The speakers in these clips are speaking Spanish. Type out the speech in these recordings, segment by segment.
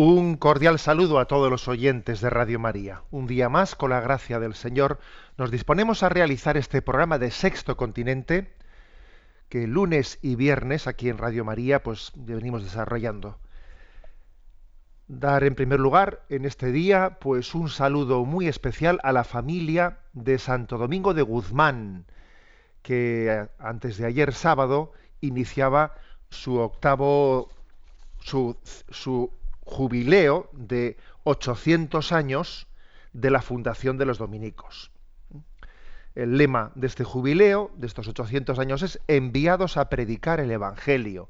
Un cordial saludo a todos los oyentes de Radio María. Un día más, con la gracia del Señor, nos disponemos a realizar este programa de Sexto Continente que lunes y viernes aquí en Radio María pues venimos desarrollando. Dar en primer lugar en este día pues un saludo muy especial a la familia de Santo Domingo de Guzmán que antes de ayer sábado iniciaba su octavo su, su jubileo de 800 años de la fundación de los dominicos. El lema de este jubileo, de estos 800 años, es enviados a predicar el Evangelio.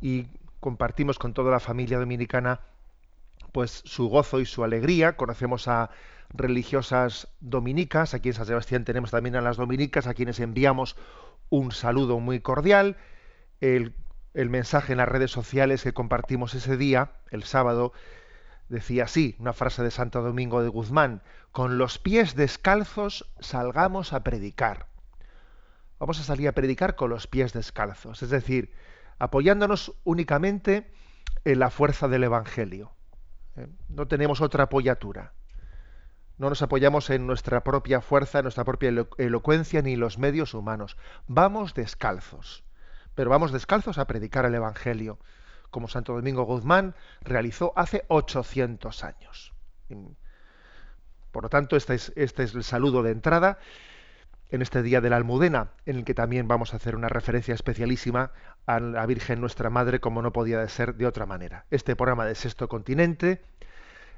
Y compartimos con toda la familia dominicana pues su gozo y su alegría. Conocemos a religiosas dominicas, aquí en San Sebastián tenemos también a las dominicas, a quienes enviamos un saludo muy cordial. El, el mensaje en las redes sociales que compartimos ese día, el sábado, decía así, una frase de Santo Domingo de Guzmán, con los pies descalzos salgamos a predicar. Vamos a salir a predicar con los pies descalzos, es decir, apoyándonos únicamente en la fuerza del Evangelio. ¿eh? No tenemos otra apoyatura. No nos apoyamos en nuestra propia fuerza, en nuestra propia elo- elocuencia ni los medios humanos. Vamos descalzos. Pero vamos descalzos a predicar el Evangelio, como Santo Domingo Guzmán realizó hace 800 años. Por lo tanto, este es, este es el saludo de entrada en este día de la Almudena, en el que también vamos a hacer una referencia especialísima a la Virgen nuestra Madre, como no podía ser de otra manera. Este programa de Sexto Continente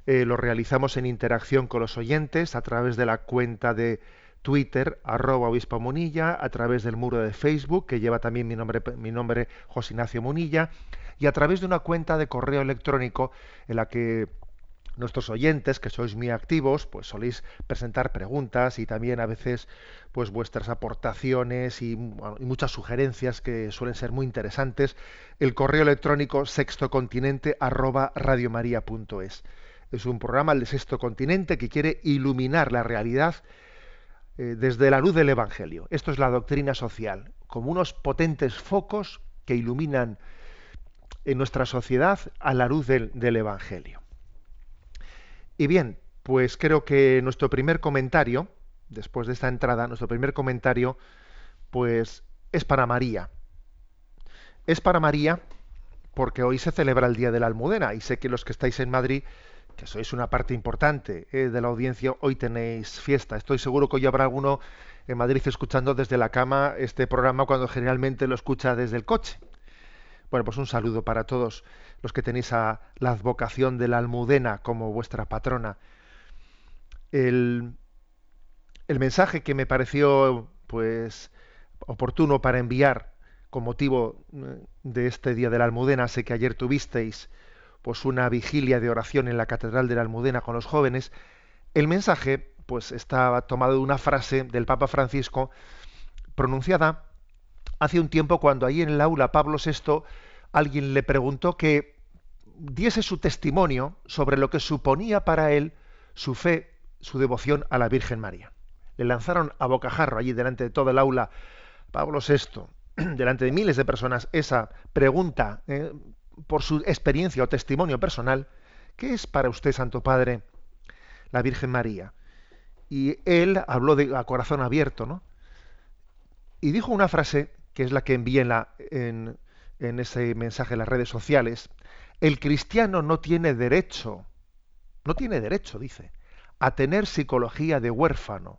eh, lo realizamos en interacción con los oyentes a través de la cuenta de Twitter, arroba obispo Munilla, a través del muro de Facebook, que lleva también mi nombre, mi nombre José Munilla, y a través de una cuenta de correo electrónico en la que nuestros oyentes, que sois muy activos, pues soléis presentar preguntas y también a veces pues vuestras aportaciones y muchas sugerencias que suelen ser muy interesantes. El correo electrónico sextocontinente arroba radiomaria.es. Es un programa el de Sexto Continente que quiere iluminar la realidad eh, desde la luz del Evangelio. Esto es la doctrina social, como unos potentes focos que iluminan en nuestra sociedad a la luz del, del Evangelio. Y bien, pues creo que nuestro primer comentario, después de esta entrada, nuestro primer comentario, pues es para María. Es para María porque hoy se celebra el Día de la Almudena y sé que los que estáis en Madrid, que sois una parte importante eh, de la audiencia, hoy tenéis fiesta. Estoy seguro que hoy habrá alguno en Madrid escuchando desde la cama este programa cuando generalmente lo escucha desde el coche. Bueno, pues un saludo para todos los que tenéis a la advocación de la Almudena como vuestra patrona. El, el mensaje que me pareció pues oportuno para enviar con motivo eh, de este día de la Almudena, sé que ayer tuvisteis pues una vigilia de oración en la Catedral de la Almudena con los jóvenes. El mensaje pues está tomado de una frase del Papa Francisco pronunciada hace un tiempo cuando ahí en el aula Pablo VI alguien le preguntó que diese su testimonio sobre lo que suponía para él su fe, su devoción a la Virgen María. Le lanzaron a bocajarro allí delante de todo el aula Pablo VI, delante de miles de personas, esa pregunta eh, por su experiencia o testimonio personal, ¿qué es para usted, Santo Padre, la Virgen María? Y él habló de, a corazón abierto, ¿no? Y dijo una frase que es la que envié en, la, en, en ese mensaje en las redes sociales. El cristiano no tiene derecho, no tiene derecho, dice, a tener psicología de huérfano,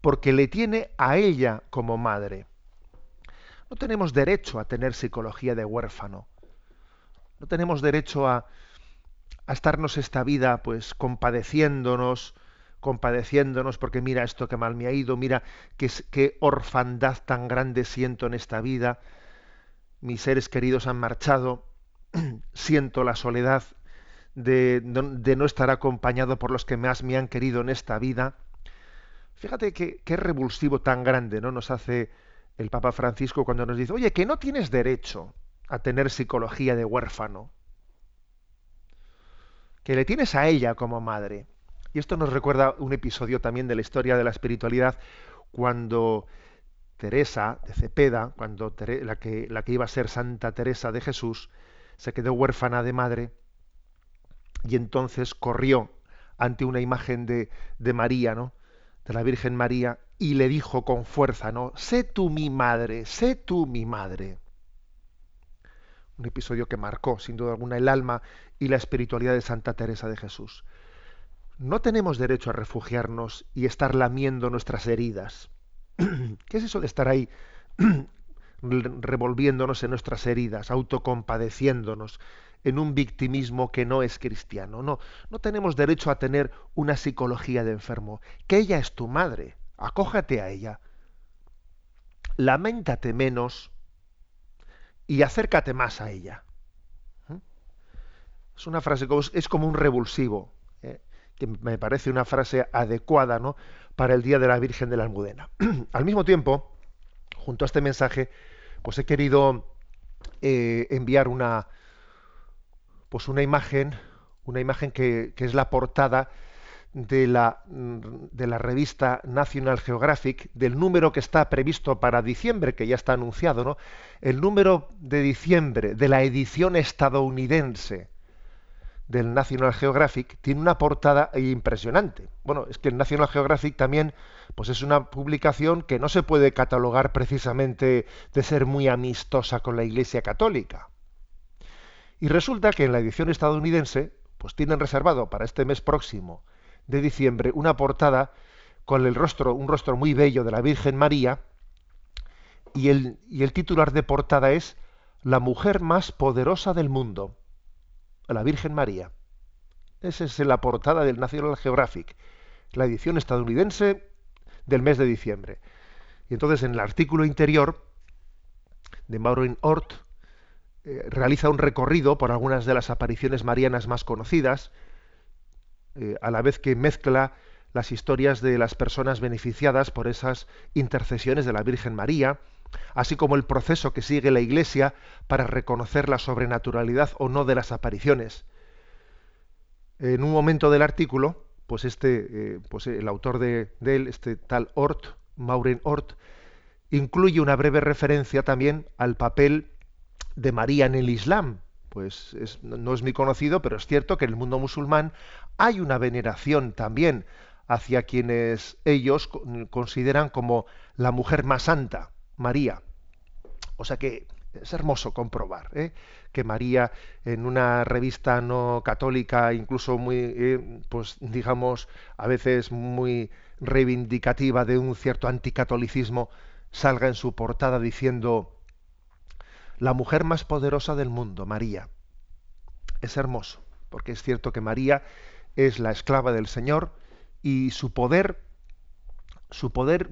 porque le tiene a ella como madre. No tenemos derecho a tener psicología de huérfano. No tenemos derecho a, a estarnos esta vida pues compadeciéndonos, compadeciéndonos porque mira esto que mal me ha ido, mira qué, orfandad tan grande siento en esta vida, mis seres queridos han marchado, siento la soledad de, de, no estar acompañado por los que más me han querido en esta vida. Fíjate qué, qué revulsivo tan grande ¿no? nos hace el Papa Francisco cuando nos dice, oye, que no tienes derecho a tener psicología de huérfano, que le tienes a ella como madre. Y esto nos recuerda un episodio también de la historia de la espiritualidad cuando Teresa de Cepeda, cuando la, que, la que iba a ser Santa Teresa de Jesús, se quedó huérfana de madre y entonces corrió ante una imagen de, de María, ¿no? de la Virgen María, y le dijo con fuerza, ¿no? Sé tú mi madre, sé tú mi madre. Un episodio que marcó, sin duda alguna, el alma y la espiritualidad de Santa Teresa de Jesús no tenemos derecho a refugiarnos y estar lamiendo nuestras heridas. ¿Qué es eso de estar ahí revolviéndonos en nuestras heridas, autocompadeciéndonos en un victimismo que no es cristiano? No, no tenemos derecho a tener una psicología de enfermo. Que ella es tu madre, acójate a ella. Lamentate menos y acércate más a ella. ¿Mm? Es una frase, es como un revulsivo que me parece una frase adecuada ¿no? para el Día de la Virgen de la Almudena. Al mismo tiempo, junto a este mensaje, pues he querido eh, enviar una, pues una imagen, una imagen que es la portada de la, de la, revista National Geographic, del número que está previsto para diciembre, que ya está anunciado, ¿no? El número de diciembre de la edición estadounidense del National Geographic tiene una portada impresionante. Bueno, es que el National Geographic también pues es una publicación que no se puede catalogar precisamente de ser muy amistosa con la Iglesia Católica. Y resulta que en la edición estadounidense pues tienen reservado para este mes próximo de diciembre una portada con el rostro, un rostro muy bello de la Virgen María y el, y el titular de portada es La mujer más poderosa del mundo la Virgen María. Esa es la portada del National Geographic, la edición estadounidense del mes de diciembre. Y entonces en el artículo interior de Maureen Ort eh, realiza un recorrido por algunas de las apariciones marianas más conocidas, eh, a la vez que mezcla las historias de las personas beneficiadas por esas intercesiones de la Virgen María, así como el proceso que sigue la Iglesia para reconocer la sobrenaturalidad o no de las apariciones. En un momento del artículo, pues este, eh, pues el autor de, él, este tal Ort, Maureen Ort, incluye una breve referencia también al papel de María en el Islam. Pues no es muy conocido, pero es cierto que en el mundo musulmán hay una veneración también hacia quienes ellos consideran como la mujer más santa. María. O sea que es hermoso comprobar ¿eh? que María en una revista no católica, incluso muy, eh, pues digamos, a veces muy reivindicativa de un cierto anticatolicismo, salga en su portada diciendo la mujer más poderosa del mundo, María. Es hermoso, porque es cierto que María es la esclava del Señor y su poder su poder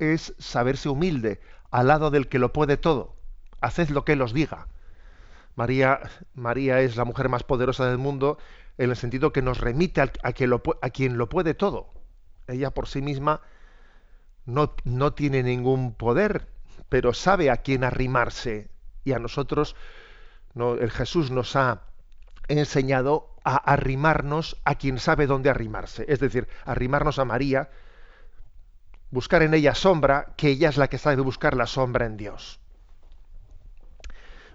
es saberse humilde al lado del que lo puede todo. Haced lo que él os diga. María, María es la mujer más poderosa del mundo en el sentido que nos remite a, quien, lo, a quien lo puede todo. Ella por sí misma no, no tiene ningún poder, pero sabe a quién arrimarse. Y a nosotros, no, el Jesús nos ha enseñado a arrimarnos a quien sabe dónde arrimarse. Es decir, arrimarnos a María, buscar en ella sombra, que ella es la que sabe buscar la sombra en Dios.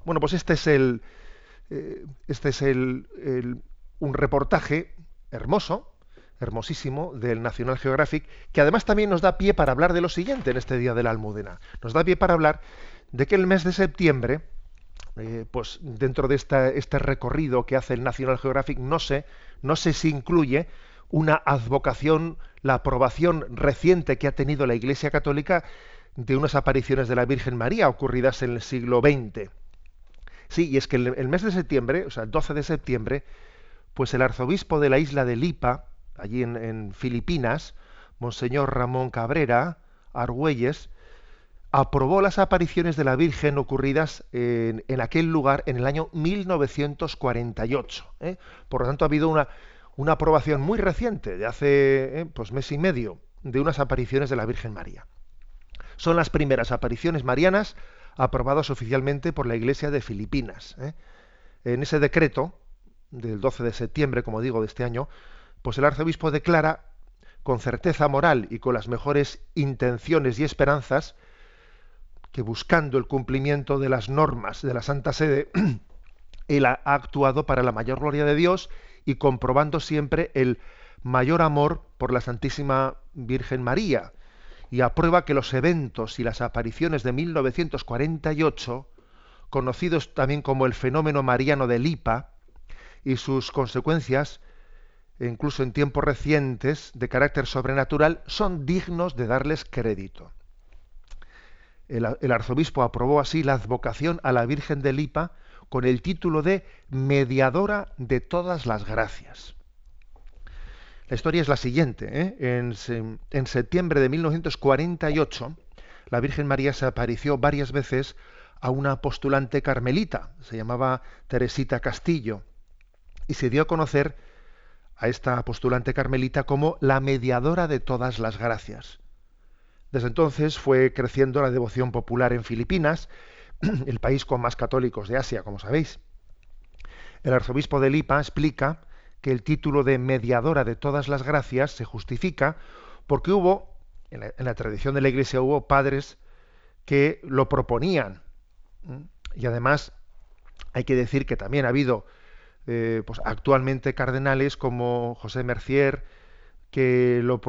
Bueno, pues este es el, eh, este es el, un reportaje hermoso, hermosísimo del National Geographic, que además también nos da pie para hablar de lo siguiente en este día de la Almudena. Nos da pie para hablar de que el mes de septiembre eh, pues dentro de este recorrido que hace el National Geographic, no sé, no sé si incluye una advocación, la aprobación reciente que ha tenido la Iglesia Católica de unas apariciones de la Virgen María ocurridas en el siglo XX. Sí, y es que el, mes de septiembre, o sea, el 12 de septiembre, pues el arzobispo de la isla de Lipa, allí en, Filipinas, Monseñor Ramón Cabrera, Argüelles, aprobó las apariciones de la Virgen ocurridas en, aquel lugar en el año 1948. ¿eh? Por lo tanto, ha habido una, aprobación muy reciente, de hace ¿eh? pues mes y medio, de unas apariciones de la Virgen María. Son las primeras apariciones marianas aprobadas oficialmente por la Iglesia de Filipinas. ¿eh? En ese decreto del 12 de septiembre, como digo, de este año, pues el arzobispo declara con certeza moral y con las mejores intenciones y esperanzas que buscando el cumplimiento de las normas de la Santa Sede, él ha actuado para la mayor gloria de Dios y comprobando siempre el mayor amor por la Santísima Virgen María, y aprueba que los eventos y las apariciones de 1948, conocidos también como el fenómeno mariano de Lipa, y sus consecuencias, incluso en tiempos recientes, de carácter sobrenatural, son dignos de darles crédito. El, arzobispo aprobó así la advocación a la Virgen de Lipa con el título de mediadora de todas las gracias. La historia es la siguiente. ¿eh? En, septiembre de 1948, la Virgen María se apareció varias veces a una postulante carmelita, se llamaba Teresita Castillo, y se dio a conocer a esta postulante carmelita como la mediadora de todas las gracias. Desde entonces fue creciendo la devoción popular en Filipinas, el país con más católicos de Asia, como sabéis. El arzobispo de Lipa explica que el título de mediadora de todas las gracias se justifica porque hubo, en la, tradición de la Iglesia hubo padres que lo proponían. Y además hay que decir que también ha habido eh, pues, actualmente cardenales como José Mercier que lo,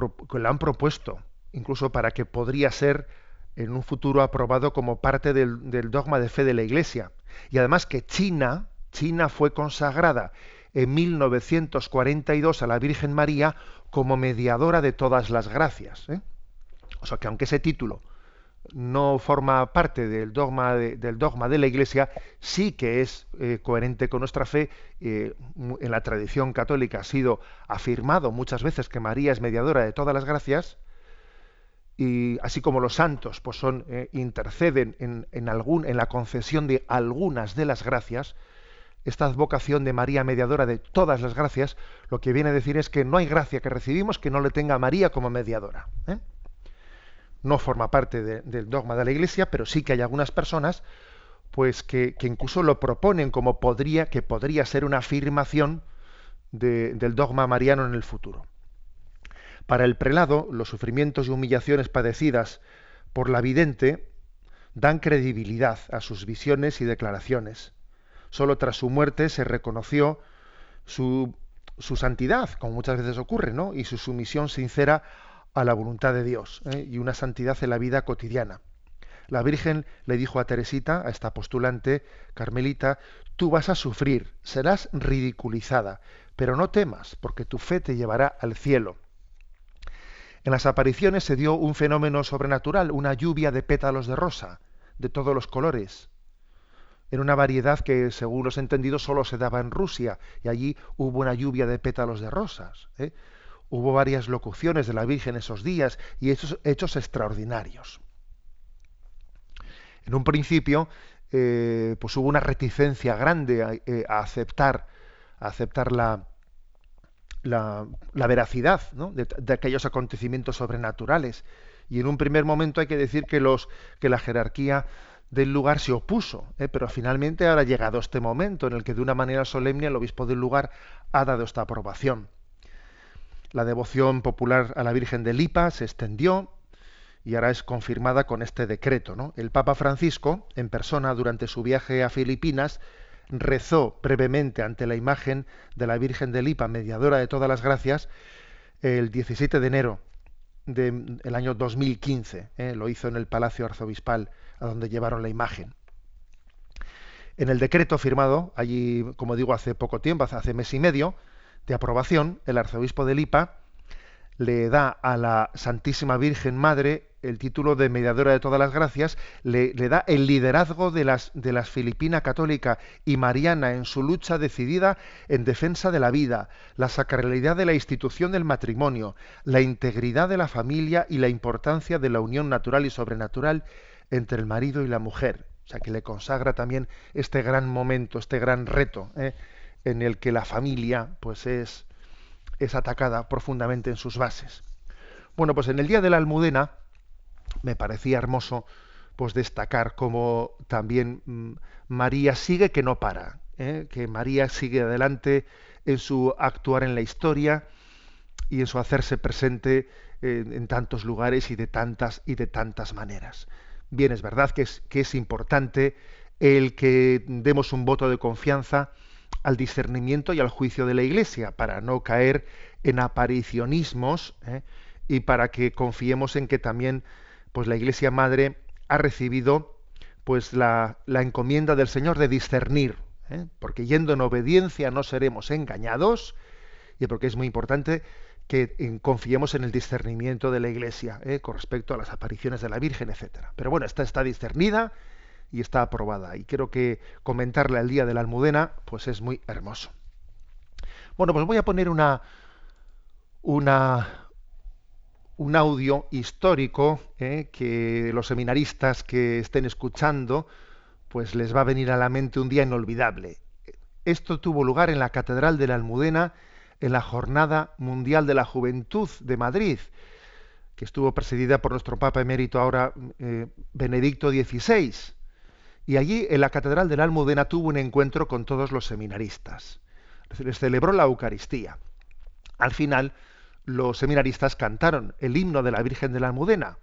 han propuesto, incluso para que podría ser en un futuro aprobado como parte del, del, dogma de fe de la Iglesia. Y además que China, China fue consagrada en 1942 a la Virgen María como mediadora de todas las gracias. ¿eh? O sea que aunque ese título no forma parte del dogma de, del dogma de la Iglesia, sí que es eh, coherente con nuestra fe. Eh, en la tradición católica ha sido afirmado muchas veces que María es mediadora de todas las gracias, y así como los santos pues son interceden en, en, algún, en la concesión de algunas de las gracias, esta advocación de María mediadora de todas las gracias, lo que viene a decir es que no hay gracia que recibimos que no le tenga a María como mediadora. No forma parte del dogma de la Iglesia, pero sí que hay algunas personas pues que, incluso lo proponen como podría, que podría ser una afirmación del dogma mariano en el futuro. Para el prelado, los sufrimientos y humillaciones padecidas por la vidente dan credibilidad a sus visiones y declaraciones. Solo tras su muerte se reconoció su, santidad, como muchas veces ocurre, ¿no? y su sumisión sincera a la voluntad de Dios ¿eh? y una santidad en la vida cotidiana. La Virgen le dijo a Teresita, a esta postulante carmelita, tú vas a sufrir, serás ridiculizada, pero no temas, porque tu fe te llevará al cielo. En las apariciones se dio un fenómeno sobrenatural, una lluvia de pétalos de rosa, de todos los colores, era una variedad que, según los entendidos, solo se daba en Rusia, y allí hubo una lluvia de pétalos de rosas. ¿eh? Hubo varias locuciones de la Virgen esos días y hechos, hechos extraordinarios. En un principio, eh, pues hubo una reticencia grande a, eh, aceptar, a aceptar la, la, veracidad de, de, aquellos acontecimientos sobrenaturales. Y en un primer momento hay que decir que, los, que la jerarquía del lugar se opuso, ¿eh? pero finalmente ahora ha llegado este momento en el que de una manera solemne el obispo del lugar ha dado esta aprobación. La devoción popular a la Virgen de Lipa se extendió y ahora es confirmada con este decreto. El Papa Francisco, en persona durante su viaje a Filipinas, rezó brevemente ante la imagen de la Virgen de Lipa, mediadora de todas las gracias, el 17 de enero del año 2015. ¿eh? Lo hizo en el Palacio Arzobispal a donde llevaron la imagen. En el decreto firmado, allí, como digo, hace poco tiempo, hace mes y medio, de aprobación, el arzobispo de Lipa le da a la Santísima Virgen Madre el título de mediadora de todas las gracias, le, da el liderazgo de las, de las Filipina católica y mariana en su lucha decidida en defensa de la vida, la sacralidad de la institución del matrimonio, la integridad de la familia y la importancia de la unión natural y sobrenatural entre el marido y la mujer. O sea, que le consagra también este gran momento, este gran reto, ¿eh? En el que la familia pues es, es atacada profundamente en sus bases. Bueno, pues en el día de la Almudena me parecía hermoso pues destacar cómo también mm, María sigue que no para, ¿eh? que María sigue adelante en su actuar en la historia y en su hacerse presente en tantos lugares y de tantas y de tantas maneras. Bien, es verdad que es, que es importante el que demos un voto de confianza al discernimiento y al juicio de la Iglesia, para no caer en aparicionismos ¿eh? y para que confiemos en que también pues, la Iglesia Madre ha recibido pues, la, encomienda del Señor de discernir, ¿eh? porque yendo en obediencia no seremos engañados y porque es muy importante que eh, confiemos en el discernimiento de la Iglesia con respecto a las apariciones de la Virgen, etcétera. Pero bueno, esta está discernida y está aprobada. Y creo que comentarle al día de la Almudena, pues es muy hermoso. Bueno, pues voy a poner una, una, un audio histórico eh, que los seminaristas que estén escuchando, pues les va a venir a la mente un día inolvidable. Esto tuvo lugar en la Catedral de la Almudena en la Jornada Mundial de la Juventud de Madrid, que estuvo presidida por nuestro Papa emérito ahora eh, Benedicto XVI. Y allí, en la Catedral de la Almudena, tuvo un encuentro con todos los seminaristas. Les celebró la Eucaristía. Al final, los seminaristas cantaron el himno de la Virgen de la Almudena.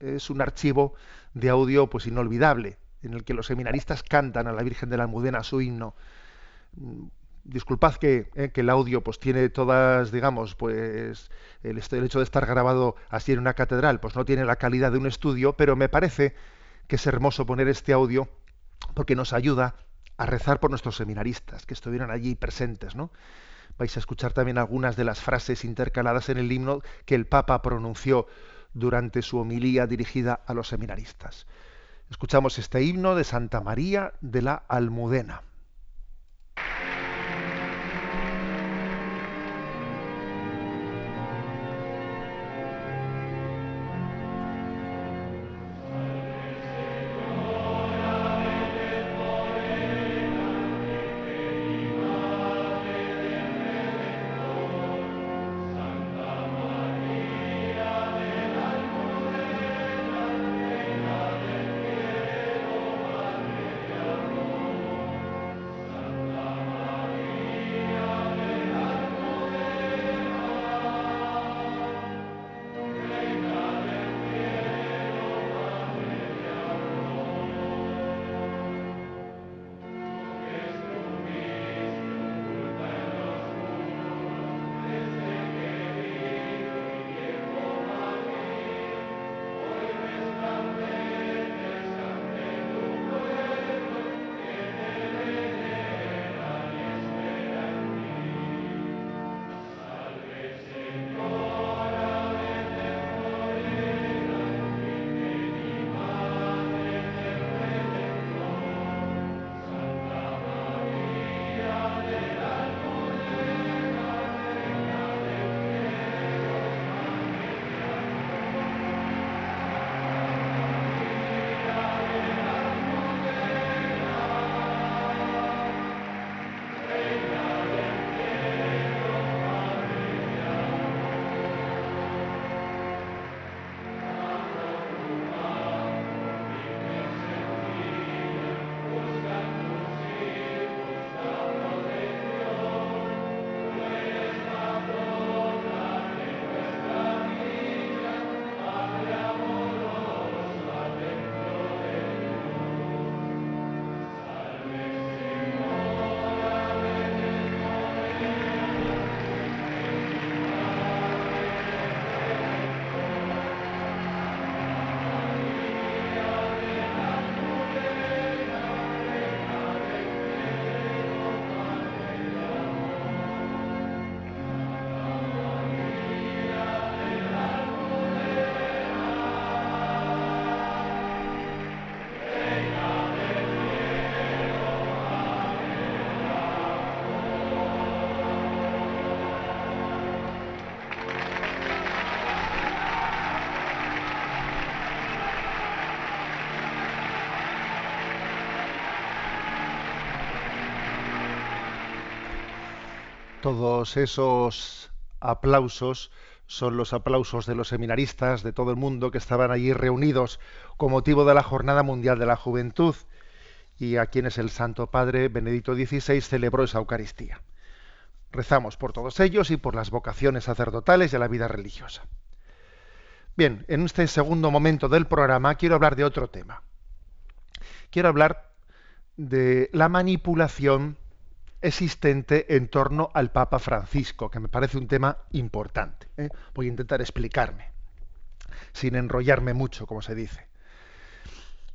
Es un archivo de audio pues inolvidable, en el que los seminaristas cantan a la Virgen de la Almudena su himno. Disculpad que, eh, que el audio pues tiene todas, digamos, pues el, el hecho de estar grabado así en una catedral, pues no tiene la calidad de un estudio, pero me parece que es hermoso poner este audio porque nos ayuda a rezar por nuestros seminaristas que estuvieron allí presentes, ¿no? Vais a escuchar también algunas de las frases intercaladas en el himno que el Papa pronunció durante su homilía dirigida a los seminaristas. Escuchamos este himno de Santa María de la Almudena. Todos esos aplausos son los aplausos de los seminaristas de todo el mundo que estaban allí reunidos con motivo de la Jornada Mundial de la Juventud y a quienes el Santo Padre Benedicto XVI celebró esa Eucaristía. Rezamos por todos ellos y por las vocaciones sacerdotales y a la vida religiosa. Bien, en este segundo momento del programa quiero hablar de otro tema. Quiero hablar de la manipulación existente en torno al Papa Francisco, que me parece un tema importante. ¿eh? Voy a intentar explicarme, sin enrollarme mucho, como se dice.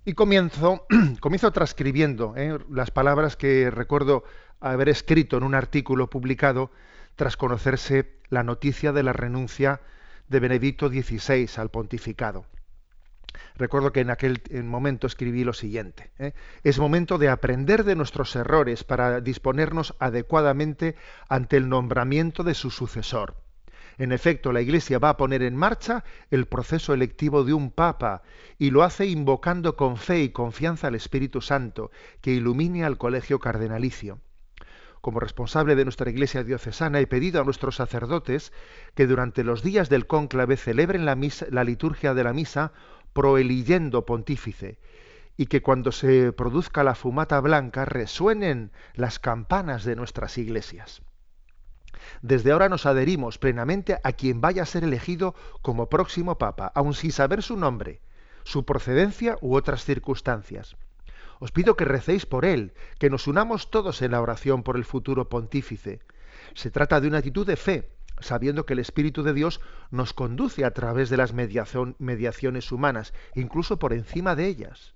Y comienzo, comienzo transcribiendo ¿eh? las palabras que recuerdo haber escrito en un artículo publicado tras conocerse la noticia de la renuncia de Benedicto XVI al pontificado. Recuerdo que en aquel momento escribí lo siguiente. ¿eh? Es momento de aprender de nuestros errores para disponernos adecuadamente ante el nombramiento de su sucesor. En efecto, la Iglesia va a poner en marcha el proceso electivo de un Papa y lo hace invocando con fe y confianza al Espíritu Santo, que ilumine al colegio cardenalicio como responsable de nuestra Iglesia diocesana, he pedido a nuestros sacerdotes que durante los días del cónclave celebren la, la liturgia de la misa proeliyendo pontífice, y que cuando se produzca la fumata blanca resuenen las campanas de nuestras iglesias. Desde ahora nos adherimos plenamente a quien vaya a ser elegido como próximo papa, aun sin saber su nombre, su procedencia u otras circunstancias. Os pido que recéis por él, que nos unamos todos en la oración por el futuro pontífice. Se trata de una actitud de fe, sabiendo que el Espíritu de Dios nos conduce a través de las mediaciones humanas, incluso por encima de ellas.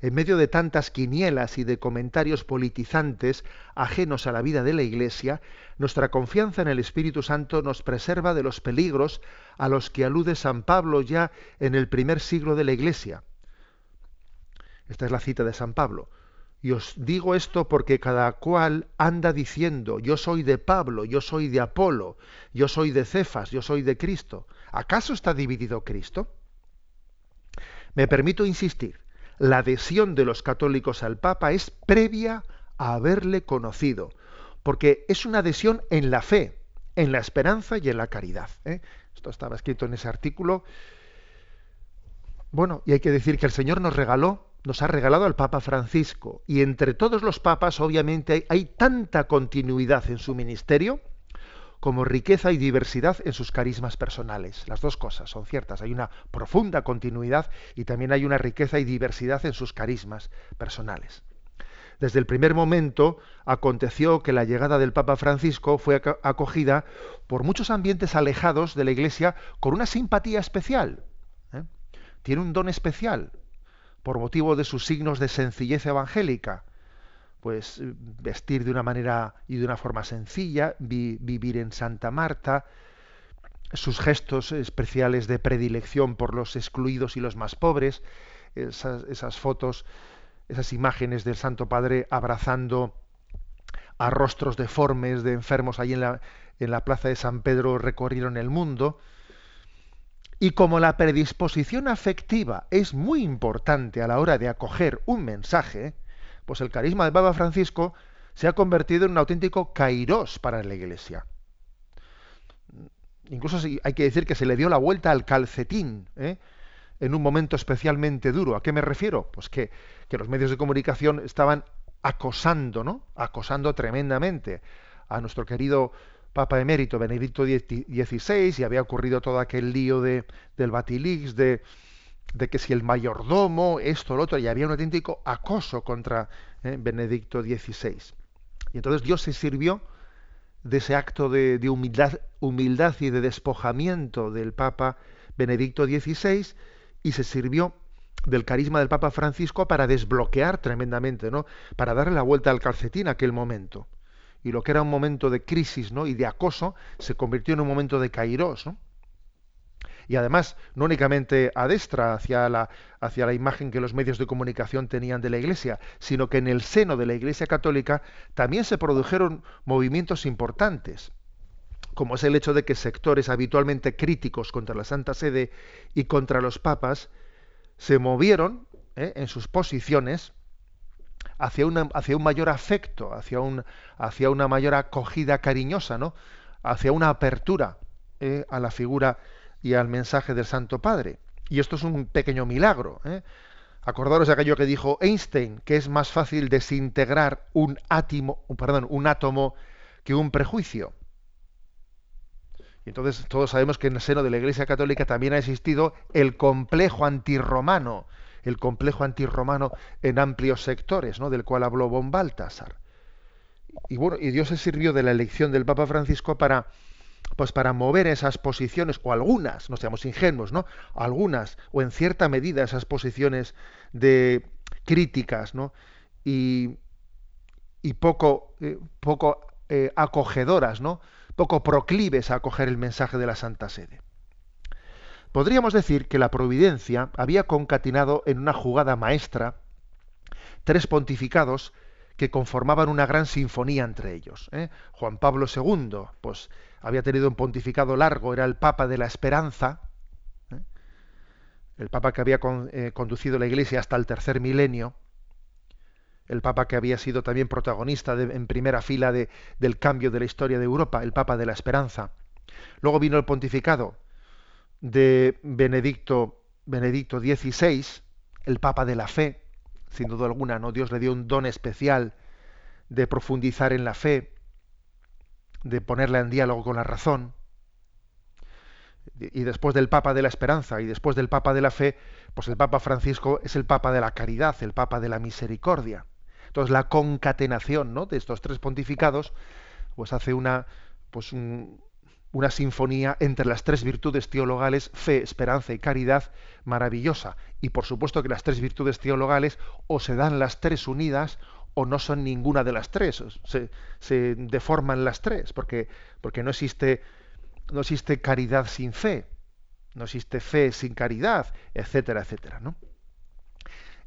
En medio de tantas quinielas y de comentarios politizantes ajenos a la vida de la Iglesia, nuestra confianza en el Espíritu Santo nos preserva de los peligros a los que alude San Pablo ya en el primer siglo de la Iglesia. Esta es la cita de San Pablo. Y os digo esto porque cada cual anda diciendo, yo soy de Pablo, yo soy de Apolo, yo soy de Cefas, yo soy de Cristo. ¿Acaso está dividido Cristo? Me permito insistir, la adhesión de los católicos al Papa es previa a haberle conocido, porque es una adhesión en la fe, en la esperanza y en la caridad. ¿eh? Esto estaba escrito en ese artículo. Bueno, y hay que decir que el Señor nos regaló nos ha regalado al Papa Francisco. Y entre todos los papas, obviamente, hay, tanta continuidad en su ministerio como riqueza y diversidad en sus carismas personales. Las dos cosas son ciertas. Hay una profunda continuidad y también hay una riqueza y diversidad en sus carismas personales. Desde el primer momento aconteció que la llegada del Papa Francisco fue acogida por muchos ambientes alejados de la Iglesia con una simpatía especial. ¿eh? Tiene un don especial por motivo de sus signos de sencillez evangélica, pues eh, vestir de una manera y de una forma sencilla, vivir en Santa Marta, sus gestos especiales de predilección por los excluidos y los más pobres, esas, fotos, esas imágenes del Santo Padre abrazando a rostros deformes de enfermos ahí en la, en la plaza de San Pedro recorrieron el mundo, y como la predisposición afectiva es muy importante a la hora de acoger un mensaje, pues el carisma de Papa Francisco se ha convertido en un auténtico kairos para la Iglesia. Incluso hay que decir que se le dio la vuelta al calcetín ¿eh? en un momento especialmente duro. ¿A qué me refiero? Pues que, que los medios de comunicación estaban acosando, ¿no? Acosando tremendamente a nuestro querido Papa emérito Benedicto XVI y había ocurrido todo aquel lío de, del Batilix, de, de que si el mayordomo, esto, lo otro, y había un auténtico acoso contra eh, Benedicto XVI. Y entonces Dios se sirvió de ese acto de, de humildad, humildad, y de despojamiento del Papa Benedicto XVI y se sirvió del carisma del Papa Francisco para desbloquear tremendamente, ¿no? Para darle la vuelta al calcetín aquel momento y lo que era un momento de crisis ¿no? y de acoso se convirtió en un momento de kairos. Y además, no únicamente a destra hacia la, hacia la imagen que los medios de comunicación tenían de la Iglesia, sino que en el seno de la Iglesia católica también se produjeron movimientos importantes, como es el hecho de que sectores habitualmente críticos contra la Santa Sede y contra los papas se movieron ¿eh? en sus posiciones hacia, hacia un mayor afecto, hacia, un, hacia una mayor acogida cariñosa, ¿no? hacia una apertura eh, a la figura y al mensaje del Santo Padre. Y esto es un pequeño milagro. ¿eh? Acordaros de aquello que dijo Einstein, que es más fácil desintegrar un átomo, perdón, un átomo que un prejuicio. Y entonces todos sabemos que en el seno de la Iglesia Católica también ha existido el complejo antirromano, el complejo antirromano en amplios sectores, ¿no? del cual habló von Baltasar. Y bueno, y Dios se sirvió de la elección del Papa Francisco para pues para mover esas posiciones, o algunas, no seamos ingenuos, ¿no? Algunas, o en cierta medida esas posiciones de críticas, ¿no? Y, poco, eh, poco eh, acogedoras, ¿no? Poco proclives a acoger el mensaje de la Santa Sede. Podríamos decir que la providencia había concatenado en una jugada maestra tres pontificados que conformaban una gran sinfonía entre ellos. ¿eh? Juan Pablo II, pues había tenido un pontificado largo, era el Papa de la Esperanza, ¿eh? el Papa que había eh, conducido la Iglesia hasta el tercer milenio, el Papa que había sido también protagonista en primera fila del cambio de la historia de Europa, el Papa de la Esperanza. Luego vino el pontificado de Benedicto, Benedicto XVI, el Papa de la Fe, sin duda alguna, ¿no? Dios le dio un don especial de profundizar en la fe, de ponerla en diálogo con la razón. Y después del Papa de la Esperanza y después del Papa de la Fe, pues el Papa Francisco es el Papa de la Caridad, el Papa de la Misericordia. Entonces la concatenación ¿no? de estos tres pontificados pues hace una, pues una sinfonía entre las tres virtudes teologales, fe, esperanza y caridad, maravillosa. Y por supuesto que las tres virtudes teologales o se dan las tres unidas o no son ninguna de las tres, se, se deforman las tres, porque, porque no, existe, no existe caridad sin fe, no existe fe sin caridad, etcétera, etcétera. ¿no?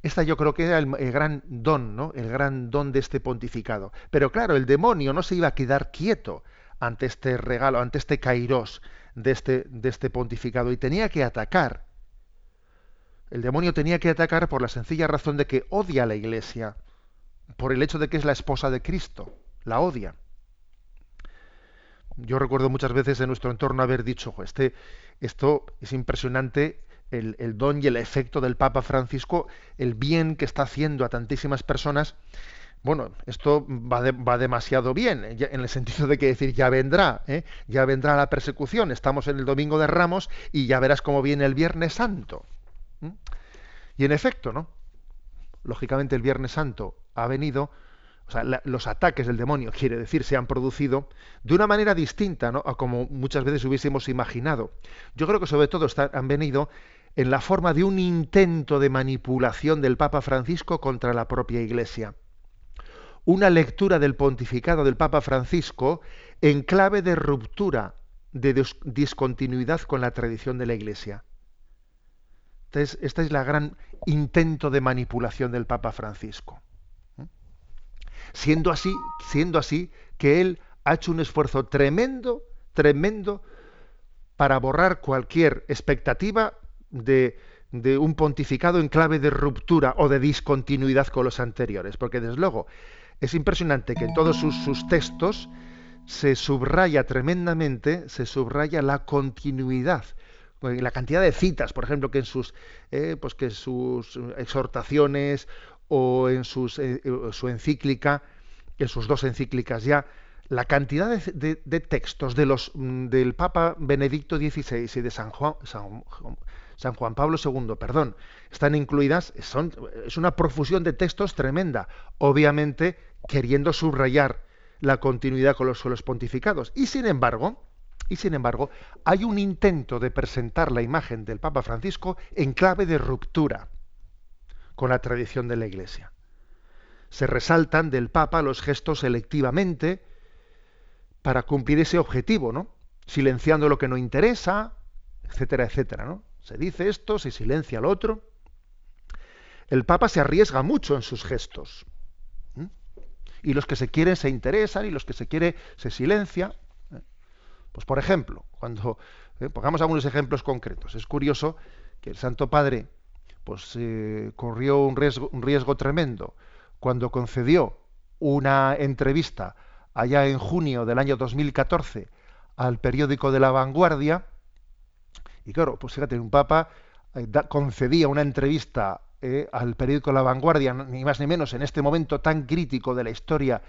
Esta yo creo que era el, gran don, ¿no? el gran don de este pontificado. Pero claro, el demonio no se iba a quedar quieto ante este regalo, ante este kairos de este, de este pontificado y tenía que atacar. El demonio tenía que atacar por la sencilla razón de que odia a la iglesia por el hecho de que es la esposa de Cristo, la odia. Yo recuerdo muchas veces en nuestro entorno haber dicho, este, esto es impresionante, el, don y el efecto del Papa Francisco, el bien que está haciendo a tantísimas personas. Bueno, esto va, demasiado bien, en el sentido de que decir, ya vendrá, ¿eh? ya vendrá la persecución, estamos en el Domingo de Ramos y ya verás cómo viene el Viernes Santo. Y en efecto, ¿no? Lógicamente el Viernes Santo ha venido, o sea, los ataques del demonio, quiere decir, se han producido de una manera distinta ¿no? a como muchas veces hubiésemos imaginado. Yo creo que sobre todo han venido en la forma de un intento de manipulación del Papa Francisco contra la propia Iglesia. Una lectura del pontificado del Papa Francisco en clave de ruptura, de discontinuidad con la tradición de la Iglesia. Entonces, este es la gran intento de manipulación del Papa Francisco siendo así, siendo así que él ha hecho un esfuerzo tremendo, tremendo para borrar cualquier expectativa de, de, un pontificado en clave de ruptura o de discontinuidad con los anteriores. Porque desde luego es impresionante que en todos sus, textos se subraya tremendamente, se subraya la continuidad la cantidad de citas, por ejemplo, que en sus, eh, pues que sus exhortaciones o en sus, eh, eh, su encíclica, en sus dos encíclicas ya, la cantidad de, textos de los, mm, del Papa Benedicto XVI y de San Juan, San, Juan Pablo II, perdón, están incluidas, son, es una profusión de textos tremenda, obviamente queriendo subrayar la continuidad con los, con los pontificados. Y sin embargo, y sin embargo, hay un intento de presentar la imagen del Papa Francisco en clave de ruptura con la tradición de la Iglesia. Se resaltan del Papa los gestos selectivamente para cumplir ese objetivo, ¿no? Silenciando lo que no interesa, etcétera, etcétera, ¿no? Se dice esto, se silencia lo otro. El Papa se arriesga mucho en sus gestos. Y los que se quieren se interesan y los que se quiere se silencia. ¿eh? Pues por ejemplo, cuando ¿eh? pongamos algunos ejemplos concretos, es curioso que el Santo Padre pues eh, corrió un riesgo, un riesgo tremendo cuando concedió una entrevista allá en junio del año 2014 al periódico de La Vanguardia, y claro, pues fíjate, un papa concedía una entrevista eh, al periódico La Vanguardia, ni más ni menos en este momento tan crítico de la historia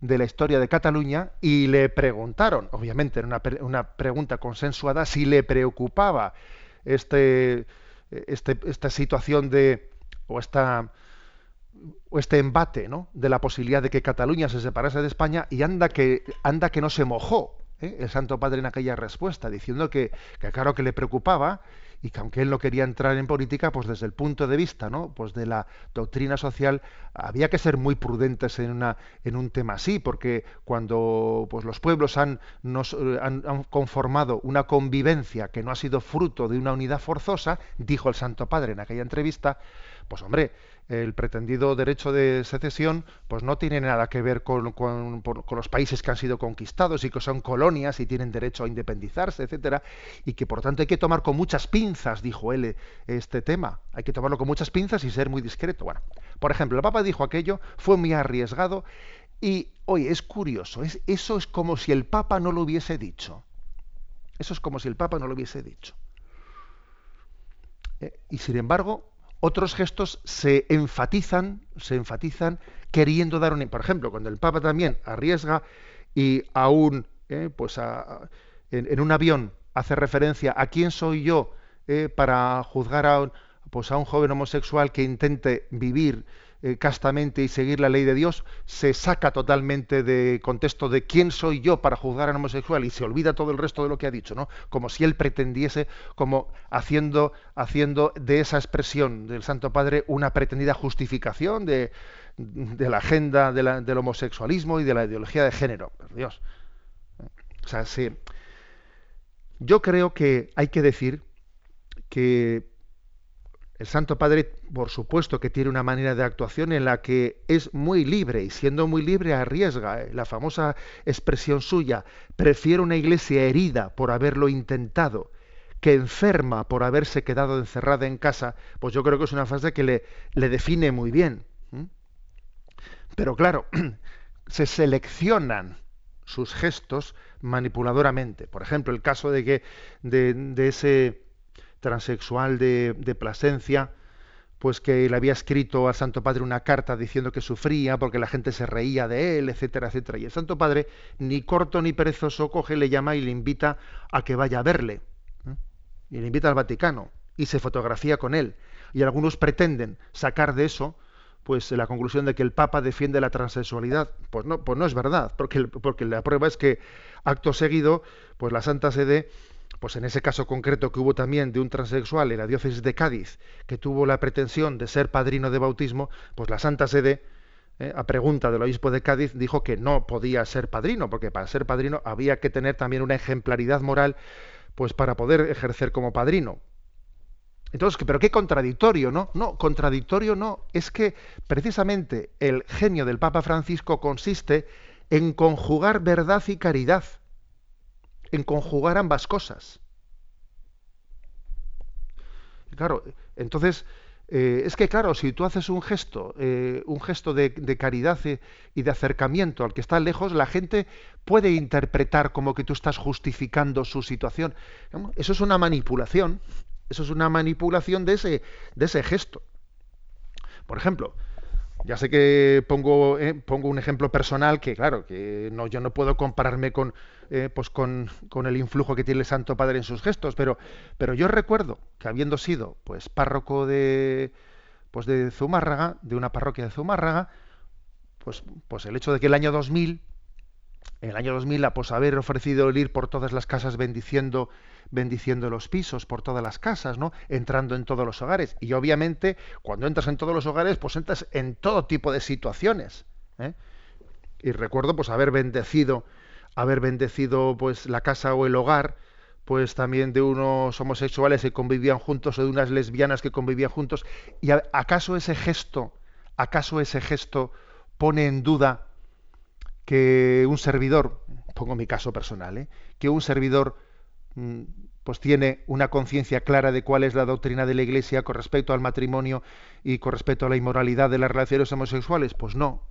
de la historia de Cataluña y le preguntaron, obviamente era una, una pregunta consensuada, si le preocupaba este, este, esta situación de o esta o este embate ¿no? de la posibilidad de que Cataluña se separase de España y anda que anda que no se mojó ¿eh? el Santo Padre en aquella respuesta, diciendo que, que, claro que le preocupaba y que aunque él no quería entrar en política, pues desde el punto de vista, ¿no? Pues de la doctrina social había que ser muy prudentes en una en un tema así, porque cuando pues los pueblos han, nos, han, han conformado una convivencia que no ha sido fruto de una unidad forzosa, dijo el Santo Padre en aquella entrevista, pues hombre, el pretendido derecho de secesión pues no tiene nada que ver con, con, los países que han sido conquistados y que son colonias y tienen derecho a independizarse, etcétera, y que por tanto hay que tomar con muchas pinzas, dijo él, este tema. Hay que tomarlo con muchas pinzas y ser muy discreto. Bueno, por ejemplo, el Papa dijo aquello, fue muy arriesgado y, oye, es curioso, es, eso es como si el Papa no lo hubiese dicho. Eso es como si el Papa no lo hubiese dicho. Eh, y sin embargo, otros gestos se enfatizan, se enfatizan queriendo dar un, por ejemplo, cuando el Papa también arriesga y aún, eh, pues en, un avión hace referencia a quién soy yo eh, para juzgar a pues a un joven homosexual que intente vivir eh, castamente y seguir la ley de Dios, se saca totalmente de contexto de quién soy yo para juzgar a un homosexual y se olvida todo el resto de lo que ha dicho, ¿no? Como si él pretendiese, como haciendo, haciendo de esa expresión del Santo Padre una pretendida justificación de, la agenda del homosexualismo y de la ideología de género. Dios. O sea, sí. Yo creo que hay que decir que el Santo Padre, por supuesto, que tiene una manera de actuación en la que es muy libre y siendo muy libre arriesga. ¿eh? La famosa expresión suya, prefiero una iglesia herida por haberlo intentado que enferma por haberse quedado encerrada en casa, pues yo creo que es una frase que le, define muy bien. Pero claro, se seleccionan sus gestos manipuladoramente. Por ejemplo, el caso de que de ese transexual de, de Plasencia, pues que le había escrito al Santo Padre una carta diciendo que sufría porque la gente se reía de él, etcétera, etcétera. Y el Santo Padre, ni corto ni perezoso, coge, le llama y le invita a que vaya a verle. ¿eh? Y le invita al Vaticano y se fotografía con él. Y algunos pretenden sacar de eso pues la conclusión de que el Papa defiende la transexualidad. Pues no, pues no es verdad, porque, porque la prueba es que acto seguido, pues la Santa Sede pues en ese caso concreto que hubo también de un transexual en la diócesis de Cádiz que tuvo la pretensión de ser padrino de bautismo, pues la Santa Sede, eh, a pregunta del obispo de Cádiz, dijo que no podía ser padrino, porque para ser padrino había que tener también una ejemplaridad moral, pues para poder ejercer como padrino. Entonces, pero qué contradictorio, ¿no? No, contradictorio no. Es que precisamente el genio del Papa Francisco consiste en conjugar verdad y caridad en conjugar ambas cosas. Claro, entonces, eh, es que claro, si tú haces un gesto, eh, un gesto de, caridad y de acercamiento al que está lejos, la gente puede interpretar como que tú estás justificando su situación. Eso es una manipulación, eso es una manipulación de ese, de ese gesto. Por ejemplo, ya sé que pongo, eh, pongo un ejemplo personal que, claro, que no, yo no puedo compararme con, eh, pues con, con, el influjo que tiene el Santo Padre en sus gestos, pero, pero yo recuerdo que habiendo sido pues párroco de, pues de Zumárraga, de una parroquia de Zumárraga, pues, pues el hecho de que el año 2000, en el año 2000, pues haber ofrecido el ir por todas las casas bendiciendo bendiciendo los pisos por todas las casas, ¿no? Entrando en todos los hogares. Y obviamente, cuando entras en todos los hogares, pues entras en todo tipo de situaciones. ¿eh? Y recuerdo, pues, haber bendecido, haber bendecido, pues, la casa o el hogar, pues también de unos homosexuales que convivían juntos o de unas lesbianas que convivían juntos. ¿Y acaso ese gesto, acaso ese gesto pone en duda que un servidor, pongo mi caso personal, ¿eh? que un servidor Mm, pues tiene una conciencia clara de cuál es la doctrina de la Iglesia con respecto al matrimonio y con respecto a la inmoralidad de las relaciones homosexuales? Pues no.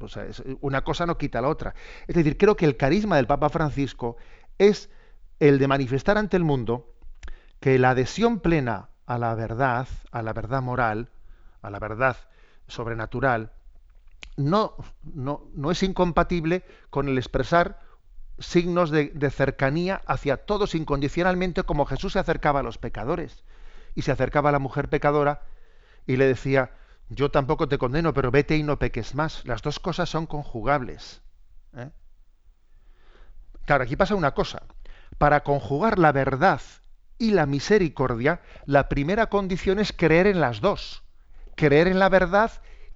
O sea, una cosa no quita la otra. Es decir, creo que el carisma del Papa Francisco es el de manifestar ante el mundo que la adhesión plena a la verdad, a la verdad moral, a la verdad sobrenatural, no, no, no es incompatible con el expresar signos de, cercanía hacia todos incondicionalmente como Jesús se acercaba a los pecadores y se acercaba a la mujer pecadora y le decía, yo tampoco te condeno, pero vete y no peques más. Las dos cosas son conjugables. ¿eh? Claro, aquí pasa una cosa. Para conjugar la verdad y la misericordia, la primera condición es creer en las dos. Creer en la verdad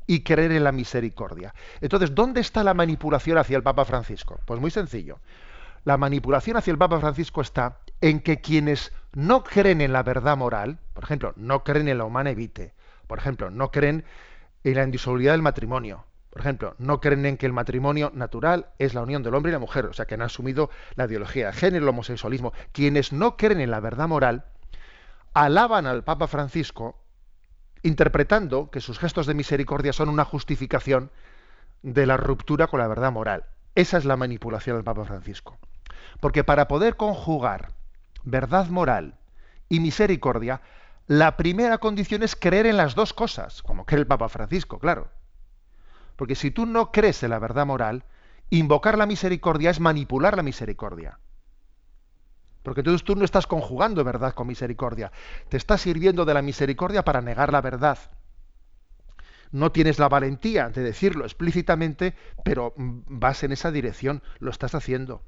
y creer en la misericordia. Entonces, ¿dónde está la manipulación hacia el Papa Francisco? Pues muy sencillo. La manipulación hacia el Papa Francisco está en que quienes no creen en la verdad moral, por ejemplo, no creen en la humana evite, por ejemplo, no creen en la indisolubilidad del matrimonio, por ejemplo, no creen en que el matrimonio natural es la unión del hombre y la mujer, o sea, que han asumido la ideología de género, el homosexualismo. Quienes no creen en la verdad moral, alaban al Papa Francisco interpretando que sus gestos de misericordia son una justificación de la ruptura con la verdad moral. Esa es la manipulación del Papa Francisco. Porque para poder conjugar verdad moral y misericordia, la primera condición es creer en las dos cosas, como cree el Papa Francisco, claro. Porque si tú no crees en la verdad moral, invocar la misericordia es manipular la misericordia. Porque entonces tú no estás conjugando verdad con misericordia. Te estás sirviendo de la misericordia para negar la verdad. No tienes la valentía de decirlo explícitamente, pero vas en esa dirección, lo estás haciendo.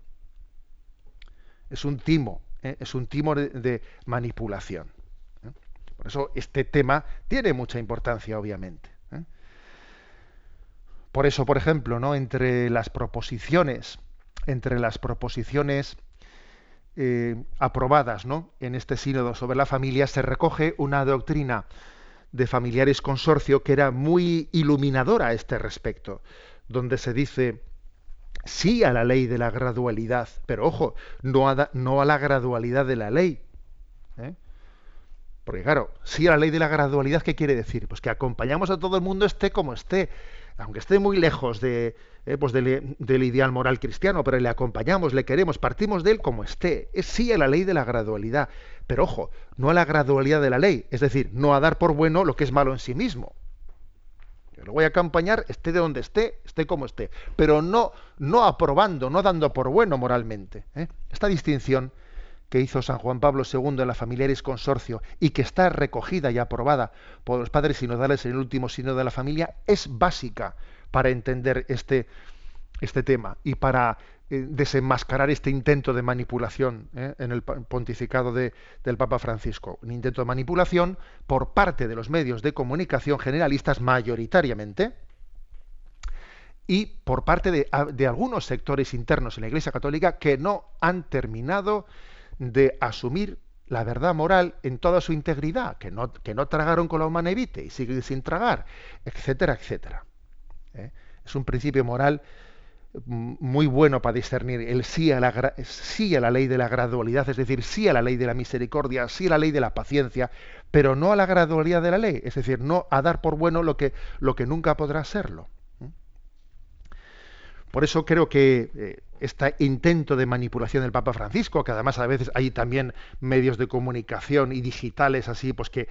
Es un timo, ¿eh? es un timo de, manipulación. ¿eh? Por eso este tema tiene mucha importancia, obviamente. ¿eh? Por eso, por ejemplo, ¿no? entre las proposiciones, entre las proposiciones eh, aprobadas ¿no? en este sínodo sobre la familia, se recoge una doctrina de familiares consorcio que era muy iluminadora a este respecto, donde se dice sí a la ley de la gradualidad, pero ojo, no a, no a la gradualidad de la ley. ¿eh? Porque claro, sí a la ley de la gradualidad, ¿qué quiere decir? Pues que acompañamos a todo el mundo esté como esté, aunque esté muy lejos de, eh, pues del, ideal moral cristiano, pero le acompañamos, le queremos, partimos de él como esté. Es sí a la ley de la gradualidad, pero ojo, no a la gradualidad de la ley, es decir, no a dar por bueno lo que es malo en sí mismo. Yo lo voy a acompañar, esté de donde esté, esté como esté, pero no, no aprobando, no dando por bueno moralmente. ¿eh? Esta distinción que hizo San Juan Pablo II en la Familiaris Consorcio y que está recogida y aprobada por los padres sinodales en el último sínodo de la familia es básica para entender este, este tema y para eh, desenmascarar este intento de manipulación eh, en el pontificado de, del Papa Francisco. Un intento de manipulación por parte de los medios de comunicación generalistas mayoritariamente y por parte de algunos sectores internos en la Iglesia Católica que no han terminado de asumir la verdad moral en toda su integridad, que no, que no tragaron con la humana evite y siguen sin tragar, etcétera, etcétera. ¿Eh? Es un principio moral mm, muy bueno para discernir el sí a, la, sí a la ley de la gradualidad, es decir, sí a la ley de la misericordia, sí a la ley de la paciencia, pero no a la gradualidad de la ley, es decir, no a dar por bueno lo que, lo que nunca podrá serlo. Por eso creo que eh, este intento de manipulación del Papa Francisco, que además a veces hay también medios de comunicación y digitales así, pues que